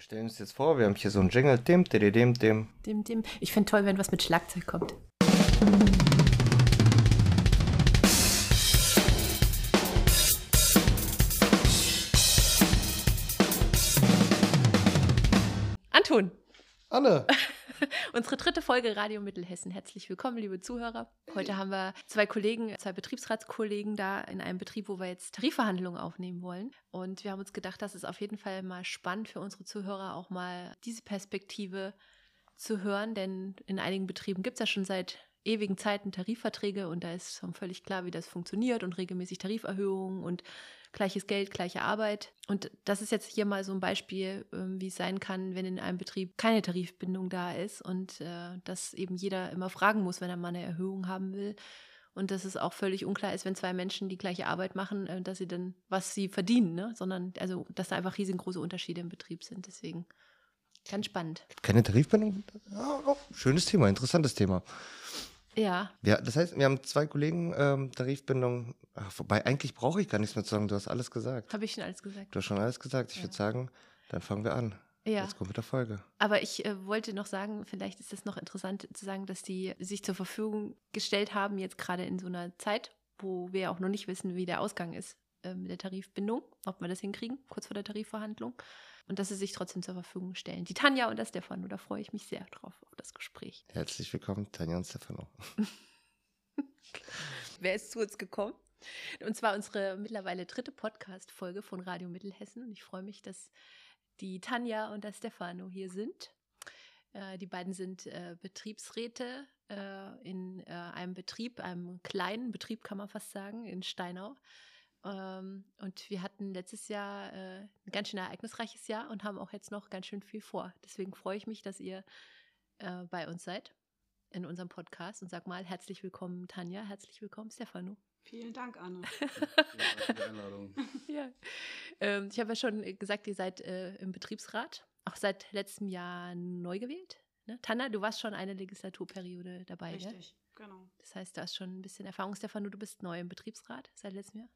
Wir stellen uns jetzt vor, wir haben hier so einen Jingle, dim, dim, dim, dim. Dim, dim. Ich finde toll, wenn was mit Schlagzeug kommt. Anton, Anne, unsere dritte Folge Radio Mittelhessen. Herzlich willkommen, liebe Zuhörer. Heute haben wir zwei Kollegen, zwei Betriebsratskollegen da in einem Betrieb, wo wir jetzt Tarifverhandlungen aufnehmen wollen. Und wir haben uns gedacht, das ist auf jeden Fall mal spannend für unsere Zuhörer, auch mal diese Perspektive zu hören, denn in einigen Betrieben gibt es ja schon seit ewigen Zeiten Tarifverträge und da ist schon völlig klar, wie das funktioniert und regelmäßig Tariferhöhungen und gleiches Geld, gleiche Arbeit. Und das ist jetzt hier mal so ein Beispiel, ähm, wie es sein kann, wenn in einem Betrieb keine Tarifbindung da ist und äh, dass eben jeder immer fragen muss, wenn er mal eine Erhöhung haben will. Und dass es auch völlig unklar ist, wenn zwei Menschen die gleiche Arbeit machen, äh, dass sie dann, was sie verdienen, ne? sondern also, dass da einfach riesengroße Unterschiede im Betrieb sind. Deswegen ganz spannend. keine Tarifbindung? Ja, oh, schönes Thema, interessantes Thema. Ja, Ja, das heißt, wir haben zwei Kollegen, ähm, Tarifbindung. Ach, wobei, eigentlich brauche ich gar nichts mehr zu sagen, du hast alles gesagt. habe ich schon alles gesagt. Du hast schon alles gesagt. Ich Ja. würde sagen, dann fangen wir an. Ja. Jetzt kommt mit der Folge. Aber ich äh, wollte noch sagen, vielleicht ist es noch interessant zu sagen, dass die sich zur Verfügung gestellt haben, jetzt gerade in so einer Zeit, wo wir auch noch nicht wissen, wie der Ausgang ist äh, mit der Tarifbindung, ob wir das hinkriegen, kurz vor der Tarifverhandlung. Und dass sie sich trotzdem zur Verfügung stellen. Die Tanja und der Stefan, da freue ich mich sehr drauf, auf das Gespräch. Herzlich willkommen, Tanja und Stefano. Wer ist zu uns gekommen? Und zwar unsere mittlerweile dritte Podcast-Folge von Radio Mittelhessen. Und ich freue mich, dass die Tanja und der Stefano hier sind. Äh, die beiden sind äh, Betriebsräte äh, in einem Betrieb, einem kleinen Betrieb, kann man fast sagen, in Steinau. Ähm, und wir hatten letztes Jahr äh, ein ganz schön ereignisreiches Jahr und haben auch jetzt noch ganz schön viel vor. Deswegen freue ich mich, dass ihr äh, bei uns seid in unserem Podcast und sag mal herzlich willkommen, Tanja, herzlich willkommen, Stefano. Vielen Dank, Anne. für die Einladung. Ja. Ähm, ich habe ja schon gesagt, ihr seid äh, im Betriebsrat, auch seit letztem Jahr neu gewählt. Ne? Tanja, du warst schon eine Legislaturperiode dabei, ne? Richtig, genau. Das heißt, du hast schon ein bisschen Erfahrung, Stefano, du bist neu im Betriebsrat seit letztem Jahr.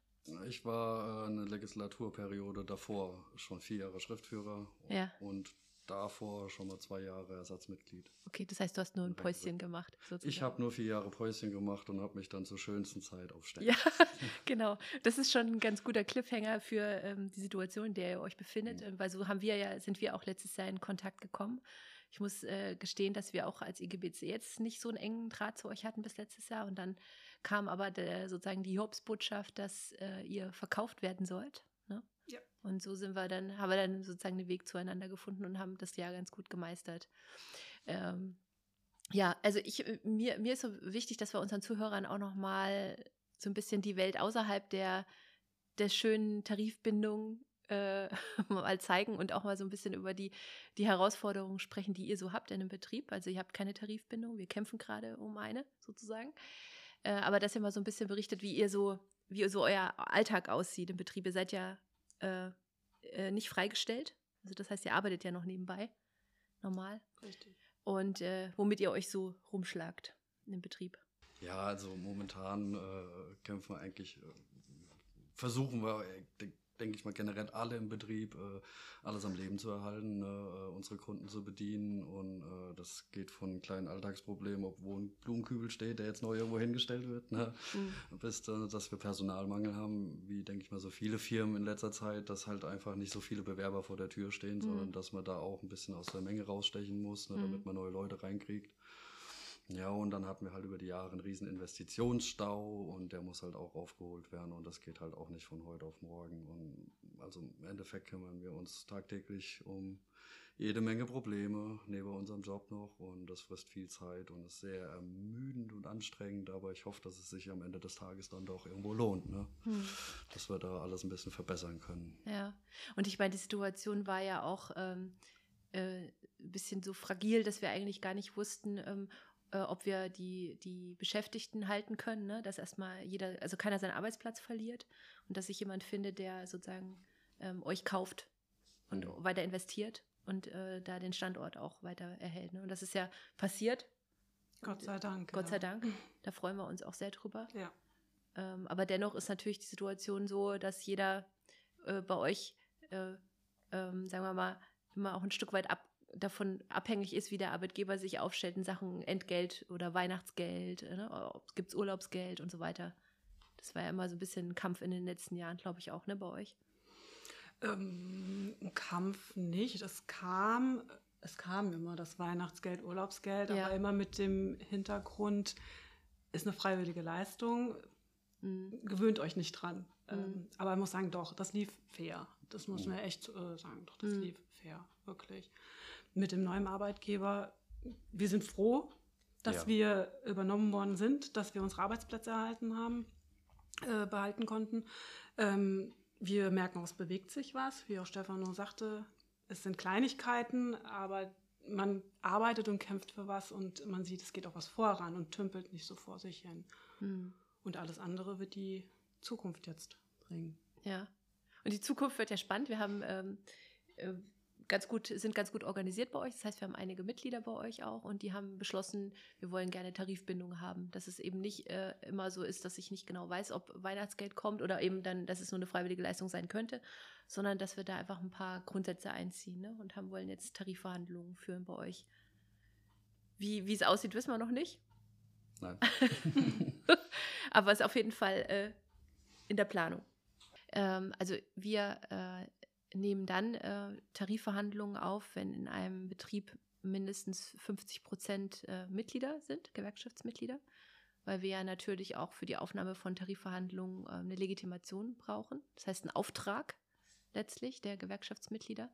Ich war äh, eine Legislaturperiode davor schon vier Jahre Schriftführer Ja. und davor schon mal zwei Jahre Ersatzmitglied. Okay, das heißt, du hast nur ein. Päuschen gemacht. Sozusagen. Ich habe nur vier Jahre Päuschen gemacht und habe mich dann zur schönsten Zeit aufstellen. Ja, genau. Das ist schon ein ganz guter Cliffhanger für ähm, die Situation, in der ihr euch befindet, Mhm. äh, weil so haben wir ja, sind wir auch letztes Jahr in Kontakt gekommen. Ich muss äh, gestehen, dass wir auch als IGBC jetzt nicht so einen engen Draht zu euch hatten bis letztes Jahr und dann kam aber der, sozusagen die Jobsbotschaft, dass äh, ihr verkauft werden sollt. Ne? Ja. Und so sind wir dann, haben wir dann sozusagen den Weg zueinander gefunden und haben das Jahr ganz gut gemeistert. Ähm, ja, also ich, äh, mir, mir ist so wichtig, dass wir unseren Zuhörern auch nochmal so ein bisschen die Welt außerhalb der, der schönen Tarifbindung äh, mal zeigen und auch mal so ein bisschen über die, die Herausforderungen sprechen, die ihr so habt in einem Betrieb. Also ihr habt keine Tarifbindung, wir kämpfen gerade um eine sozusagen. Äh, aber dass ihr mal so ein bisschen berichtet, wie ihr so, wie so euer Alltag aussieht im Betrieb. Ihr seid ja äh, äh, nicht freigestellt. Also das heißt, ihr arbeitet ja noch nebenbei, normal. Richtig. Und äh, womit ihr euch so rumschlagt im Betrieb. Ja, also momentan äh, kämpfen wir eigentlich, äh, versuchen wir, äh, denke ich mal, generell alle im Betrieb, äh, alles am Leben zu erhalten, ne, äh, unsere Kunden zu bedienen. Und äh, das geht von kleinen Alltagsproblemen, ob wo ein Blumenkübel steht, der jetzt neu irgendwo hingestellt wird, ne, bis dann, dass wir Personalmangel haben, wie denke ich mal so viele Firmen in letzter Zeit, dass halt einfach nicht so viele Bewerber vor der Tür stehen, sondern dass man da auch ein bisschen aus der Menge rausstechen muss, ne, damit man neue Leute reinkriegt. Ja, und dann hatten wir halt über die Jahre einen riesen Investitionsstau und der muss halt auch aufgeholt werden und das geht halt auch nicht von heute auf morgen. Und also im Endeffekt kümmern wir uns tagtäglich um jede Menge Probleme neben unserem Job noch und das frisst viel Zeit und ist sehr ermüdend und anstrengend, aber ich hoffe, dass es sich am Ende des Tages dann doch irgendwo lohnt, ne? dass wir da alles ein bisschen verbessern können. Ja, und ich meine, die Situation war ja auch ähm, äh, ein bisschen so fragil, dass wir eigentlich gar nicht wussten, ähm, äh, ob wir die, die Beschäftigten halten können, ne? dass erstmal jeder, also keiner seinen Arbeitsplatz verliert und dass sich jemand findet, der sozusagen ähm, euch kauft und Mhm. weiter investiert und äh, da den Standort auch weiter erhält. Ne? Und das ist ja passiert, Gott sei Dank. Gott ja. sei Dank. Da freuen wir uns auch sehr drüber. Ja. Ähm, aber dennoch ist natürlich die Situation so, dass jeder äh, bei euch, äh, ähm, sagen wir mal, immer auch ein Stück weit ab, davon abhängig ist, wie der Arbeitgeber sich aufstellt in Sachen Entgelt oder Weihnachtsgeld, ne? gibt es Urlaubsgeld und so weiter. Das war ja immer so ein bisschen ein Kampf in den letzten Jahren, glaube ich auch, ne, bei euch. Ähm, ein Kampf nicht. Es kam, es kam immer das Weihnachtsgeld, Urlaubsgeld, Ja. aber immer mit dem Hintergrund, ist eine freiwillige Leistung, Mhm. gewöhnt euch nicht dran. Mhm. Ähm, aber ich muss sagen, doch, das lief fair. Das muss Mhm. man echt äh, sagen. Doch, das Mhm. lief fair, wirklich. Mit dem neuen Arbeitgeber, wir sind froh, dass Ja. wir übernommen worden sind, dass wir unsere Arbeitsplätze erhalten haben, äh, behalten konnten. Ähm, wir merken, es bewegt sich was, wie auch Stefano sagte. Es sind Kleinigkeiten, aber man arbeitet und kämpft für was und man sieht, es geht auch was voran und tümpelt nicht so vor sich hin. Mhm. Und alles andere wird die Zukunft jetzt bringen. Ja. Und die Zukunft wird ja spannend. Wir haben ähm, äh, ganz gut, sind ganz gut organisiert bei euch. Das heißt, wir haben einige Mitglieder bei euch auch und die haben beschlossen, wir wollen gerne Tarifbindung haben. Dass es eben nicht äh, immer so ist, dass ich nicht genau weiß, ob Weihnachtsgeld kommt oder eben dann, dass es nur eine freiwillige Leistung sein könnte, sondern dass wir da einfach ein paar Grundsätze einziehen ne? und haben wollen jetzt Tarifverhandlungen führen bei euch. Wie, wie es aussieht, wissen wir noch nicht. Nein. Aber es ist auf jeden Fall äh, in der Planung. Ähm, also wir äh, nehmen dann äh, Tarifverhandlungen auf, wenn in einem Betrieb mindestens 50 Prozent äh, Mitglieder sind, Gewerkschaftsmitglieder, weil wir ja natürlich auch für die Aufnahme von Tarifverhandlungen äh, eine Legitimation brauchen. Das heißt, einen Auftrag letztlich der Gewerkschaftsmitglieder.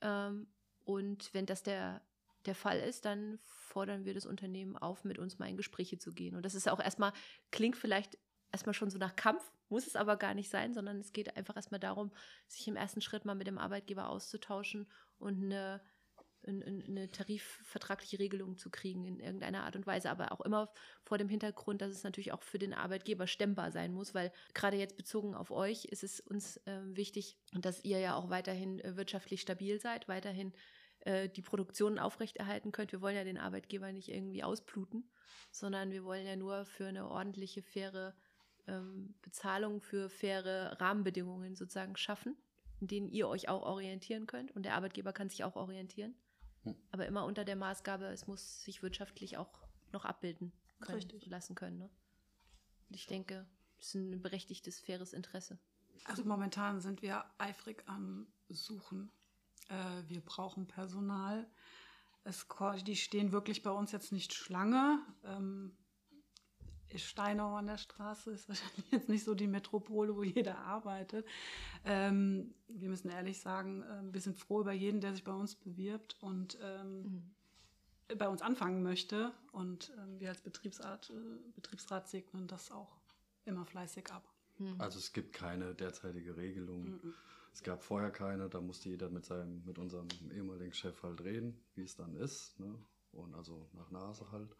Ähm, und wenn das der, der Fall ist, dann fordern wir das Unternehmen auf, mit uns mal in Gespräche zu gehen. Und das ist auch erstmal, klingt vielleicht erstmal schon so nach Kampf, muss es aber gar nicht sein, sondern es geht einfach erstmal darum, sich im ersten Schritt mal mit dem Arbeitgeber auszutauschen und eine, eine, eine tarifvertragliche Regelung zu kriegen in irgendeiner Art und Weise, aber auch immer vor dem Hintergrund, dass es natürlich auch für den Arbeitgeber stemmbar sein muss, weil gerade jetzt bezogen auf euch ist es uns äh, wichtig, dass ihr ja auch weiterhin äh, wirtschaftlich stabil seid, weiterhin äh, die Produktion aufrechterhalten könnt. Wir wollen ja den Arbeitgeber nicht irgendwie ausbluten, sondern wir wollen ja nur für eine ordentliche, faire ähm, Bezahlung, für faire Rahmenbedingungen sozusagen schaffen, in denen ihr euch auch orientieren könnt und der Arbeitgeber kann sich auch orientieren. Hm. Aber immer unter der Maßgabe, es muss sich wirtschaftlich auch noch abbilden können, Richtig. lassen können. Ne? Und ich denke, das ist ein berechtigtes, faires Interesse. Also momentan sind wir eifrig am Suchen. Äh, wir brauchen Personal. Es, die stehen wirklich bei uns jetzt nicht Schlange. Ähm, Steinau an der Straße ist wahrscheinlich jetzt nicht so die Metropole, wo jeder arbeitet. Ähm, wir müssen ehrlich sagen, äh, wir sind froh über jeden, der sich bei uns bewirbt und ähm, Mhm. bei uns anfangen möchte. Und ähm, wir als Betriebsrat, äh, Betriebsrat segnen das auch immer fleißig ab. Mhm. Also es gibt keine derzeitige Regelung. Mhm. Es gab vorher keine, da musste jeder mit seinem, mit unserem ehemaligen Chef halt reden, wie es dann ist. Ne? Und also nach Nase halt.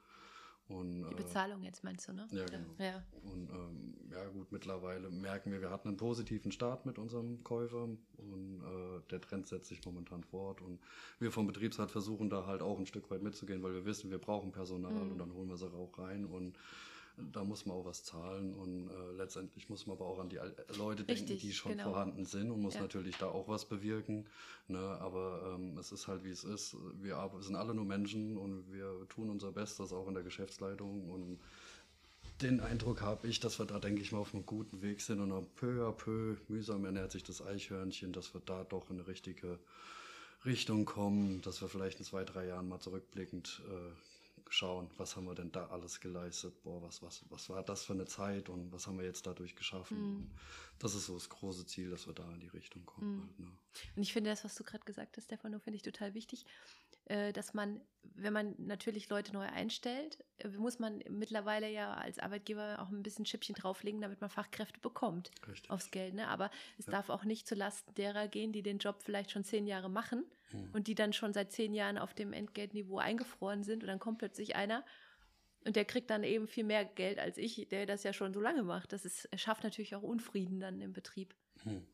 Und, Die äh, Bezahlung jetzt meinst du, ne? Ja, genau. Ja. Und ähm, ja gut, mittlerweile merken wir, wir hatten einen positiven Start mit unserem Käufer und äh, der Trend setzt sich momentan fort und wir vom Betriebsrat versuchen da halt auch ein Stück weit mitzugehen, weil wir wissen, wir brauchen Personal Mhm. und dann holen wir sie auch rein und da muss man auch was zahlen und äh, letztendlich muss man aber auch an die Leute denken, Richtig, die schon genau. vorhanden sind und muss Ja. natürlich da auch was bewirken. Ne? Aber ähm, es ist halt wie es ist. Wir sind alle nur Menschen und wir tun unser Bestes auch in der Geschäftsleitung und den Eindruck habe ich, dass wir da, denke ich mal, auf einem guten Weg sind und dann peu à peu, mühsam ernährt sich das Eichhörnchen, dass wir da doch in eine richtige Richtung kommen, dass wir vielleicht in zwei, drei Jahren mal zurückblickend äh, schauen, was haben wir denn da alles geleistet, boah, was, was, was war das für eine Zeit und was haben wir jetzt dadurch geschaffen. Mhm. Das ist so das große Ziel, dass wir da in die Richtung kommen. Mhm. Halt, ne? Und ich finde das, was du gerade gesagt hast, Stefano, finde ich total wichtig, äh, dass man, wenn man natürlich Leute neu einstellt, äh, muss man mittlerweile ja als Arbeitgeber auch ein bisschen Schippchen drauflegen, damit man Fachkräfte bekommt Richtig. aufs Geld. Ne? Aber es Ja. darf auch nicht zulasten derer gehen, die den Job vielleicht schon zehn Jahre machen Mhm. und die dann schon seit zehn Jahren auf dem Entgeltniveau eingefroren sind und dann kommt plötzlich einer und der kriegt dann eben viel mehr Geld als ich, der das ja schon so lange macht. Das ist, schafft natürlich auch Unfrieden dann im Betrieb. Hm.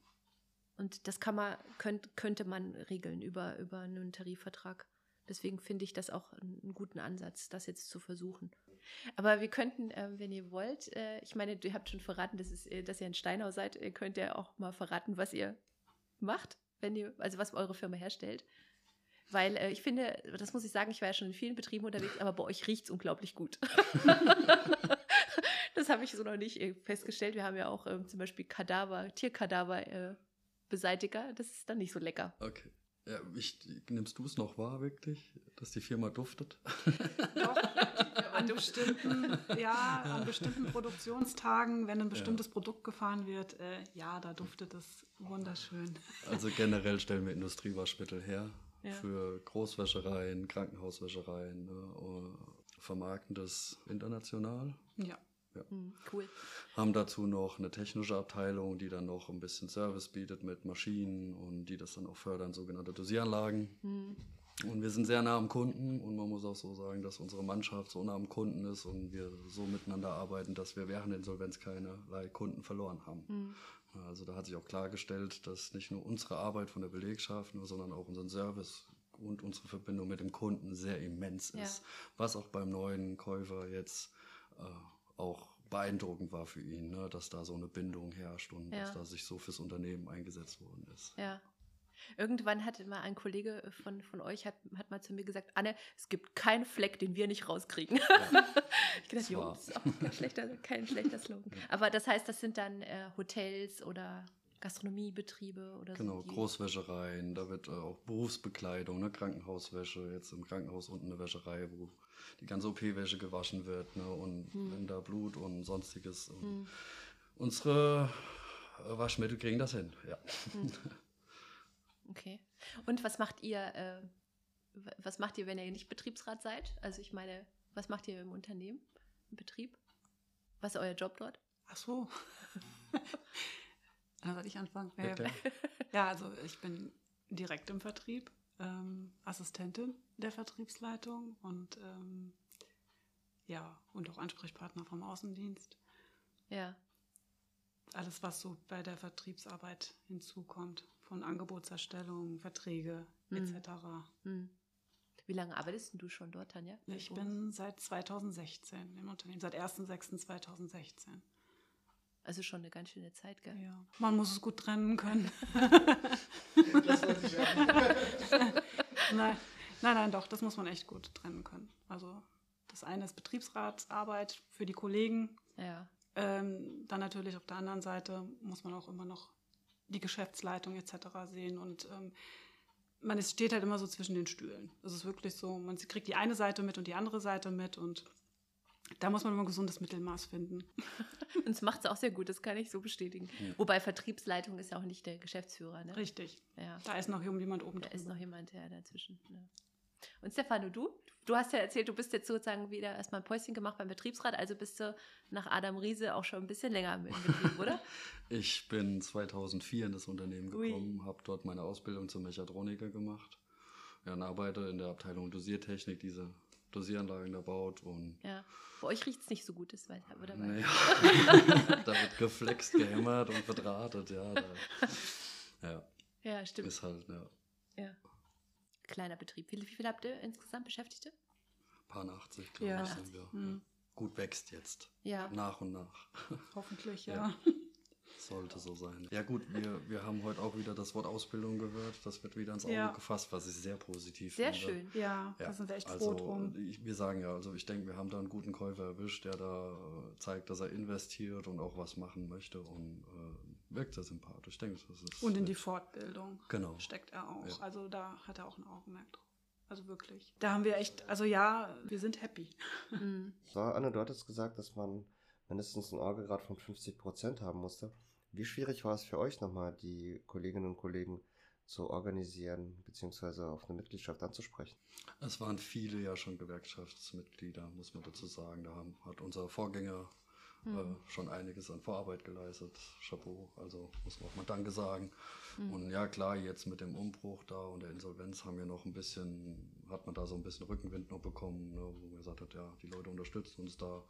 Und das kann man, könnt, könnte man regeln über, über einen Tarifvertrag. Deswegen finde ich das auch einen, einen guten Ansatz, das jetzt zu versuchen. Aber wir könnten, äh, wenn ihr wollt, äh, ich meine, ihr habt schon verraten, dass, es, äh, dass ihr in Steinau seid, ihr könnt ja auch mal verraten, was ihr macht, wenn ihr, also was eure Firma herstellt. Weil äh, ich finde, das muss ich sagen, ich war ja schon in vielen Betrieben unterwegs, aber bei euch riecht es unglaublich gut. das habe ich so noch nicht äh, festgestellt. Wir haben ja auch ähm, zum Beispiel Kadaver, Tierkadaver-Beseitiger. Äh, das ist dann nicht so lecker. Okay. Ja, ich, nimmst du es noch wahr, wirklich, dass die Firma duftet? Doch, an bestimmten, ja, an bestimmten Produktionstagen, wenn ein bestimmtes ja. Produkt gefahren wird, äh, ja, da duftet es wunderschön. Also generell stellen wir Industriewaschmittel her ja. für Großwäschereien, Krankenhauswäschereien, ne, vermarkten das international. Ja. Ja. Hm, cool. Haben dazu noch eine technische Abteilung, die dann noch ein bisschen Service bietet mit Maschinen und die das dann auch fördern, sogenannte Dosieranlagen. Mhm. Und wir sind sehr nah am Kunden und man muss auch so sagen, dass unsere Mannschaft so nah am Kunden ist und wir so miteinander arbeiten, dass wir während der Insolvenz keinerlei Kunden verloren haben. Mhm. Also da hat sich auch klargestellt, dass nicht nur unsere Arbeit von der Belegschaft, sondern auch unseren Service und unsere Verbindung mit dem Kunden sehr immens ist. Ja. Was auch beim neuen Käufer jetzt äh, auch beeindruckend war für ihn, ne, dass da so eine Bindung herrscht und ja. dass da sich so fürs Unternehmen eingesetzt worden ist. Ja. Irgendwann hat mal ein Kollege von, von euch hat, hat mal zu mir gesagt, Anne, es gibt keinen Fleck, den wir nicht rauskriegen. Ja. ich dachte, jo, das ist auch kein schlechter, kein schlechter Slogan. Aber das heißt, das sind dann äh, Hotels oder Gastronomiebetriebe oder genau, so. Genau, Großwäschereien, da wird äh, auch Berufsbekleidung, ne, Krankenhauswäsche, jetzt im Krankenhaus unten eine Wäscherei, wo die ganze OP-Wäsche gewaschen wird ne, und hm. wenn da Blut und sonstiges. Und hm. Unsere äh, Waschmittel kriegen das hin, ja. Hm. Okay. Und was macht ihr, äh, was macht ihr, wenn ihr nicht Betriebsrat seid? Also ich meine, was macht ihr im Unternehmen, im Betrieb? Was ist euer Job dort? Ach so. Dann soll ich anfangen. Ja, ja, also ich bin direkt im Vertrieb, ähm, Assistentin der Vertriebsleitung und ähm, ja, und auch Ansprechpartner vom Außendienst. Ja. Alles, was so bei der Vertriebsarbeit hinzukommt, von Angebotserstellung, Verträge mhm. etc. Mhm. Wie lange arbeitest du schon dort, Tanja? Ich bin seit 2016 im Unternehmen, seit 1.6.2016. Also schon eine ganz schöne Zeit, gell? Ja. Man muss es gut trennen können. das wollte ich nein, nein, nein, doch, das muss man echt gut trennen können. Also das eine ist Betriebsratsarbeit für die Kollegen. Ja. Ähm, dann natürlich auf der anderen Seite muss man auch immer noch die Geschäftsleitung etc. sehen und ähm, man ist, steht halt immer so zwischen den Stühlen. Es ist wirklich so, man kriegt die eine Seite mit und die andere Seite mit und da muss man immer ein gesundes Mittelmaß finden. Und es macht es auch sehr gut, das kann ich so bestätigen. Ja. Wobei Vertriebsleitung ist ja auch nicht der Geschäftsführer. Ne? Richtig. Ja. Da ist noch jemand oben Da drüber. ist noch jemand ja, dazwischen. Ne? Und Stefano, du? Du hast ja erzählt, du bist jetzt sozusagen wieder erstmal ein Päuschen gemacht beim Betriebsrat, also bist du nach Adam Riese auch schon ein bisschen länger im Betrieb, oder? ich bin 2004 in das Unternehmen gekommen, habe dort meine Ausbildung zum Mechatroniker gemacht. Ja, und arbeite in der Abteilung Dosiertechnik, diese Dosieranlagen da baut. Und ja. Bei euch riecht es nicht so gut, ist weil, oder? Naja. da wird geflext, gehämmert und verdrahtet, ja. Ja. Ja, stimmt. Ist halt, ja. Ja. Kleiner Betrieb. Wie, wie viel habt ihr insgesamt Beschäftigte? Ein paar 80, glaube ja. ich, sind wir. Mhm. Gut wächst jetzt. Ja. Nach und nach. Hoffentlich, ja. Sollte so sein. Ja gut, wir, wir haben heute auch wieder das Wort Ausbildung gehört. Das wird wieder ins Auge ja. gefasst, was ich sehr positiv sehr finde. Sehr schön. Ja, ja, da sind wir echt also, froh drum. Ich, wir sagen ja, also ich denke, wir haben da einen guten Käufer erwischt, der da äh, zeigt, dass er investiert und auch was machen möchte und äh, wirkt sehr sympathisch. Ich denke, das ist und in die Fortbildung genau. steckt er auch. Ja. Also da hat er auch ein Augenmerk drauf. Also wirklich. Da haben wir echt, also ja, wir sind happy. Mhm. So, Anne, du hattest gesagt, dass man mindestens einen Orgelgrad von 50 Prozent haben musste. Wie schwierig war es für euch nochmal, die Kolleginnen und Kollegen zu organisieren, beziehungsweise auf eine Mitgliedschaft anzusprechen? Es waren viele ja schon Gewerkschaftsmitglieder, muss man dazu sagen. Da haben, hat unser Vorgänger mhm. äh, schon einiges an Vorarbeit geleistet. Chapeau, also muss man auch mal Danke sagen. Mhm. Und ja, klar, jetzt mit dem Umbruch da und der Insolvenz haben wir noch ein bisschen, hat man da so ein bisschen Rückenwind noch bekommen, ne, wo man gesagt hat, ja, die Leute unterstützen uns da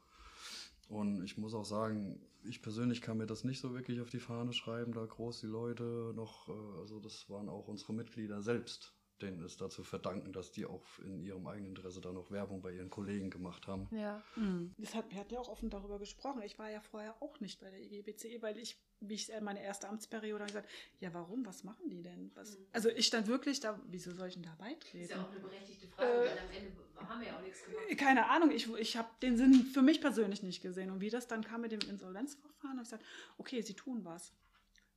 und ich muss auch sagen, ich persönlich kann mir das nicht so wirklich auf die Fahne schreiben, da groß die Leute noch, äh, also das waren auch unsere Mitglieder selbst, denen ist da zu verdanken, dass die auch in ihrem eigenen Interesse da noch Werbung bei ihren Kollegen gemacht haben. Ja. Mhm. Das hat, wir hatten ja auch offen darüber gesprochen. Ich war ja vorher auch nicht bei der IGBCE, weil ich, wie ich meine erste Amtsperiode habe gesagt, ja warum, was machen die denn? Was? Mhm. Also ich stand wirklich da, wieso soll ich denn da Das beitreten? ist ja auch eine berechtigte Frage, Äh, weil am Ende haben wir ja auch nichts gemacht. Keine Ahnung, ich, ich habe den Sinn für mich persönlich nicht gesehen. Und wie das dann kam mit dem Insolvenzverfahren, habe ich gesagt, okay, sie tun was.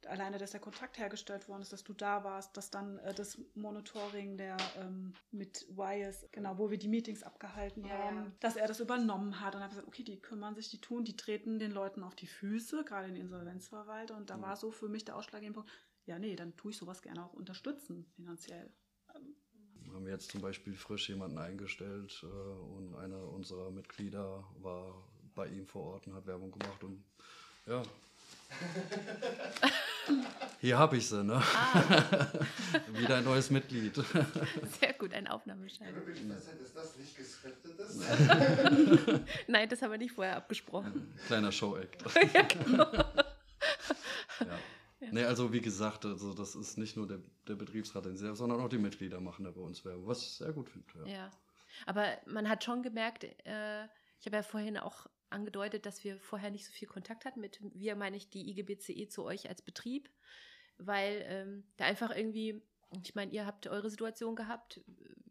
Alleine, dass der Kontakt hergestellt worden ist, dass du da warst, dass dann äh, das Monitoring der ähm, mit Wires, genau, wo wir die Meetings abgehalten Ja, haben, ja. dass er das übernommen hat. Und habe gesagt, okay, die kümmern sich, die tun, die treten den Leuten auf die Füße, gerade den Insolvenzverwalter. Und da Mhm. war so für mich der ausschlaggebende Punkt, ja, nee, dann tue ich sowas gerne auch unterstützen, finanziell. haben wir jetzt zum Beispiel frisch jemanden eingestellt äh, und einer unserer Mitglieder war bei ihm vor Ort und hat Werbung gemacht und ja. Hier habe ich sie, ne? Ah, Wieder ein neues Mitglied. sehr gut, ein Aufnahmeschein. Ist das nicht geskriptetes? Nein, das haben wir nicht vorher abgesprochen. Kleiner Show-Act. ja, genau. Ja. Nee, also wie gesagt, also das ist nicht nur der, der Betriebsrat, den sie, sondern auch die Mitglieder machen da bei uns Werbung, was ich sehr gut finde. Ja. Ja, aber man hat schon gemerkt, äh, ich habe ja vorhin auch angedeutet, dass wir vorher nicht so viel Kontakt hatten mit, wir meine ich, die IGBCE zu euch als Betrieb, weil ähm, da einfach irgendwie, ich meine, ihr habt eure Situation gehabt,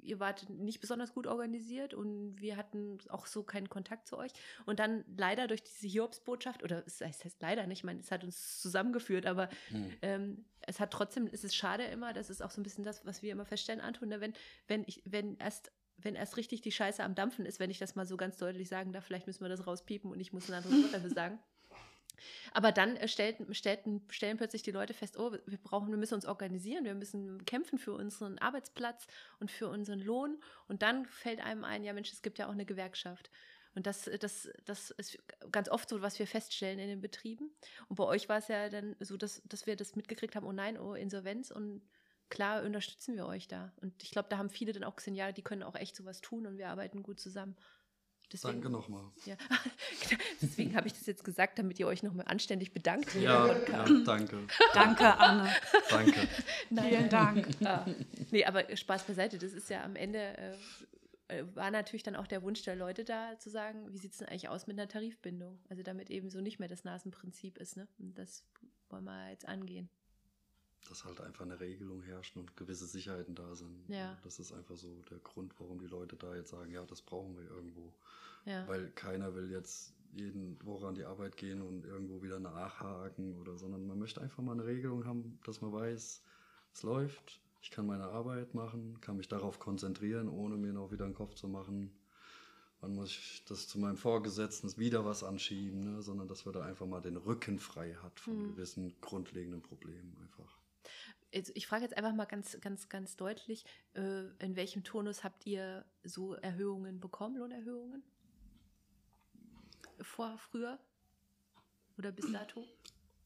ihr wart nicht besonders gut organisiert und wir hatten auch so keinen Kontakt zu euch. Und dann leider durch diese Hiobsbotschaft, oder es heißt, heißt leider nicht, ich meine, es hat uns zusammengeführt, aber Hm. ähm, es hat trotzdem, es ist schade immer, das ist auch so ein bisschen das, was wir immer feststellen, Anton, ne, wenn, wenn ich, wenn erst, wenn erst richtig die Scheiße am Dampfen ist, wenn ich das mal so ganz deutlich sagen darf, vielleicht müssen wir das rauspiepen und ich muss ein anderes Wort dafür sagen. Aber dann äh, stellten, stellten, stellen plötzlich die Leute fest, oh, wir brauchen, wir müssen uns organisieren, wir müssen kämpfen für unseren Arbeitsplatz und für unseren Lohn. Und dann fällt einem ein, ja Mensch, es gibt ja auch eine Gewerkschaft. Und das, das, das ist ganz oft so, was wir feststellen in den Betrieben. Und bei euch war es ja dann so, dass, dass wir das mitgekriegt haben, oh nein, oh Insolvenz. Und klar unterstützen wir euch da. Und ich glaube, da haben viele dann auch gesehen, ja, die können auch echt sowas tun und wir arbeiten gut zusammen. Deswegen, Danke nochmal. Ja. Deswegen habe ich das jetzt gesagt, damit ihr euch nochmal anständig bedankt. Ja, ja, danke, Danke, Anne. danke. Nein, Vielen. Dank. Ah. Nee, aber Spaß beiseite. Das ist ja am Ende, äh, äh, war natürlich dann auch der Wunsch der Leute da, zu sagen, wie sieht es denn eigentlich aus mit einer Tarifbindung? Also damit eben so nicht mehr das Nasenprinzip ist. Ne? Und das wollen wir jetzt angehen. Dass halt einfach eine Regelung herrscht und gewisse Sicherheiten da sind. Ja. Das ist einfach so der Grund, warum die Leute da jetzt sagen, ja, das brauchen wir irgendwo. Ja. Weil keiner will jetzt jeden Woche an die Arbeit gehen und irgendwo wieder nachhaken oder, sondern man möchte einfach mal eine Regelung haben, dass man weiß, es läuft, ich kann meine Arbeit machen, kann mich darauf konzentrieren, ohne mir noch wieder einen Kopf zu machen. Wann muss ich das zu meinem Vorgesetzten wieder was anschieben, ne? sondern dass wir da einfach mal den Rücken frei hat von Hm. gewissen grundlegenden Problemen einfach. Also ich frage jetzt einfach mal ganz, ganz, ganz deutlich, äh, in welchem Tonus habt ihr so Erhöhungen bekommen, Lohnerhöhungen? Vor, früher? Oder bis dato?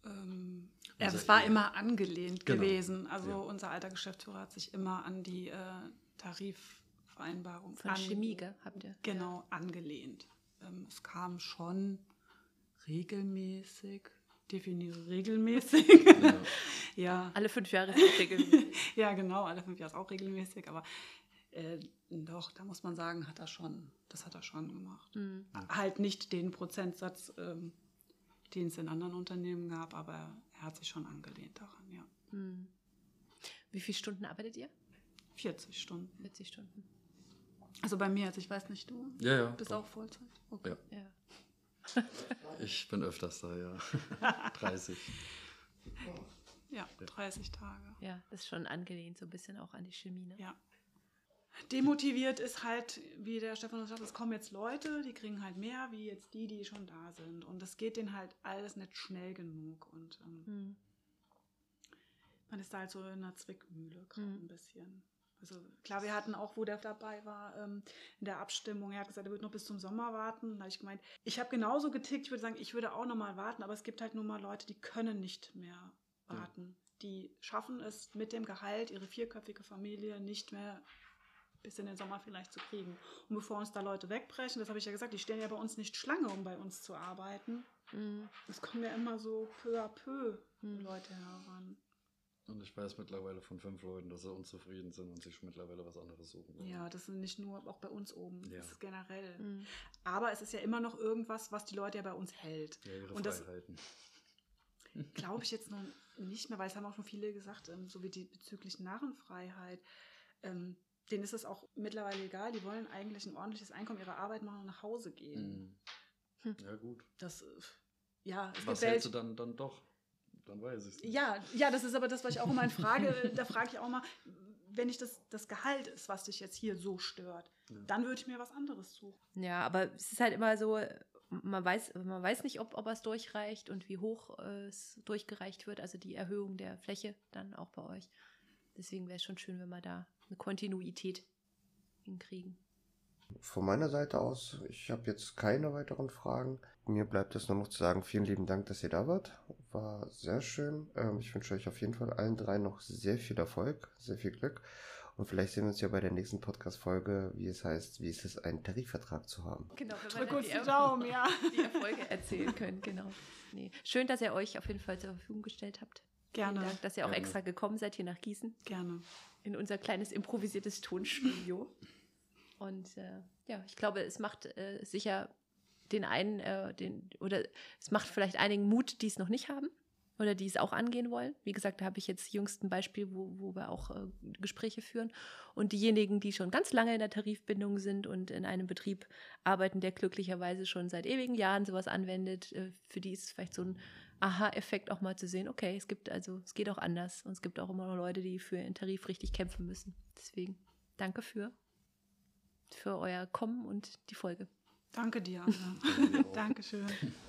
Ähm, ja, Also das war immer angelehnt Genau. gewesen. Also Ja. unser alter Geschäftsführer hat sich immer an die äh, Tarifvereinbarung Von an- Chemie, gell, habt ihr? Genau, angelehnt. Ähm, es kam schon regelmäßig, definiere regelmäßig. Ja. ja, Alle fünf Jahre ist die Regel. ja, genau, alle fünf Jahre ist auch regelmäßig, aber äh, doch, da muss man sagen, hat er schon, das hat er schon gemacht. Mhm. Halt nicht den Prozentsatz, ähm, den es in anderen Unternehmen gab, aber er hat sich schon angelehnt daran, ja. Mhm. Wie viele Stunden arbeitet ihr? 40 Stunden. 40 Stunden. Also bei mir jetzt, ich weiß nicht, du Ja, ja. bist doch. auch Vollzeit? Okay. Ja. Ja. Ich bin öfters da, ja. 30. Ja, 30 Tage. Ja, ist schon angelehnt, so ein bisschen auch an die Chemie, ne? Ja. Demotiviert ist halt, wie der Stefan sagt, es kommen jetzt Leute, die kriegen halt mehr, wie jetzt die, die schon da sind. Und das geht denen halt alles nicht schnell genug. Und ähm, Mhm. man ist da halt so in einer Zwickmühle gerade Mhm. ein bisschen. Also klar, wir hatten auch, wo der dabei war, ähm, in der Abstimmung, er hat gesagt, er wird noch bis zum Sommer warten. Da habe ich gemeint, ich habe genauso getickt, ich würde sagen, ich würde auch noch mal warten, aber es gibt halt nun mal Leute, die können nicht mehr warten. Die schaffen es mit dem Gehalt, ihre vierköpfige Familie nicht mehr bis in den Sommer vielleicht zu kriegen. Und bevor uns da Leute wegbrechen, das habe ich ja gesagt, die stehen ja bei uns nicht Schlange, um bei uns zu arbeiten. Mhm. Es kommen ja immer so peu à peu Mhm. Leute heran. Und ich weiß mittlerweile von fünf Leuten, dass sie unzufrieden sind und sich mittlerweile was anderes suchen. wollen. Ja, das sind nicht nur auch bei uns oben, Ja. das ist generell. Mhm. Aber es ist ja immer noch irgendwas, was die Leute ja bei uns hält. Ja, ihre Und Freiheiten. Glaube ich jetzt noch nicht mehr, weil es haben auch schon viele gesagt, ähm, so wie die bezüglich Narrenfreiheit. Ähm, denen ist es auch mittlerweile egal. Die wollen eigentlich ein ordentliches Einkommen, ihre Arbeit machen und nach Hause gehen. Mhm. Ja, gut. Das, äh, ja, es Was hältst du dann, dann doch? Dann weiß ich es nicht. Ja, ja, das ist aber das, was ich auch immer in Frage, da frage ich auch mal, wenn ich das, das Gehalt ist, was dich jetzt hier so stört, Ja. dann würde ich mir was anderes suchen. Ja, aber es ist halt immer so, man weiß, man weiß nicht, ob, ob es durchreicht und wie hoch äh, es durchgereicht wird, also die Erhöhung der Fläche dann auch bei euch. Deswegen wäre es schon schön, wenn wir da eine Kontinuität hinkriegen. Von meiner Seite aus, ich habe jetzt keine weiteren Fragen. Mir bleibt es nur noch zu sagen, vielen lieben Dank, dass ihr da wart. War sehr schön. Ähm, ich wünsche euch auf jeden Fall allen drei noch sehr viel Erfolg, sehr viel Glück. Und vielleicht sehen wir uns ja bei der nächsten Podcast-Folge, wie es heißt, wie es ist, einen Tarifvertrag zu haben. Genau, wenn Drück uns die Daumen, ja. die Erfolge erzählen können, genau. Nee. Schön, dass ihr euch auf jeden Fall zur Verfügung gestellt habt. Gerne, Vielen Dank, dass ihr auch Gerne. extra gekommen seid hier nach Gießen gerne. in unser kleines improvisiertes Tonstudio. Und äh, ja, ich glaube, es macht äh, sicher den einen, äh, den, oder es macht vielleicht einigen Mut, die es noch nicht haben oder die es auch angehen wollen. Wie gesagt, da habe ich jetzt jüngst ein Beispiel, wo, wo wir auch äh, Gespräche führen. Und diejenigen, die schon ganz lange in der Tarifbindung sind und in einem Betrieb arbeiten, der glücklicherweise schon seit ewigen Jahren sowas anwendet, äh, für die ist es vielleicht so ein Aha-Effekt auch mal zu sehen, okay, es gibt also, es geht auch anders und es gibt auch immer noch Leute, die für ihren Tarif richtig kämpfen müssen. Deswegen danke für, für euer Kommen und die Folge. Danke dir, Anna. Dankeschön.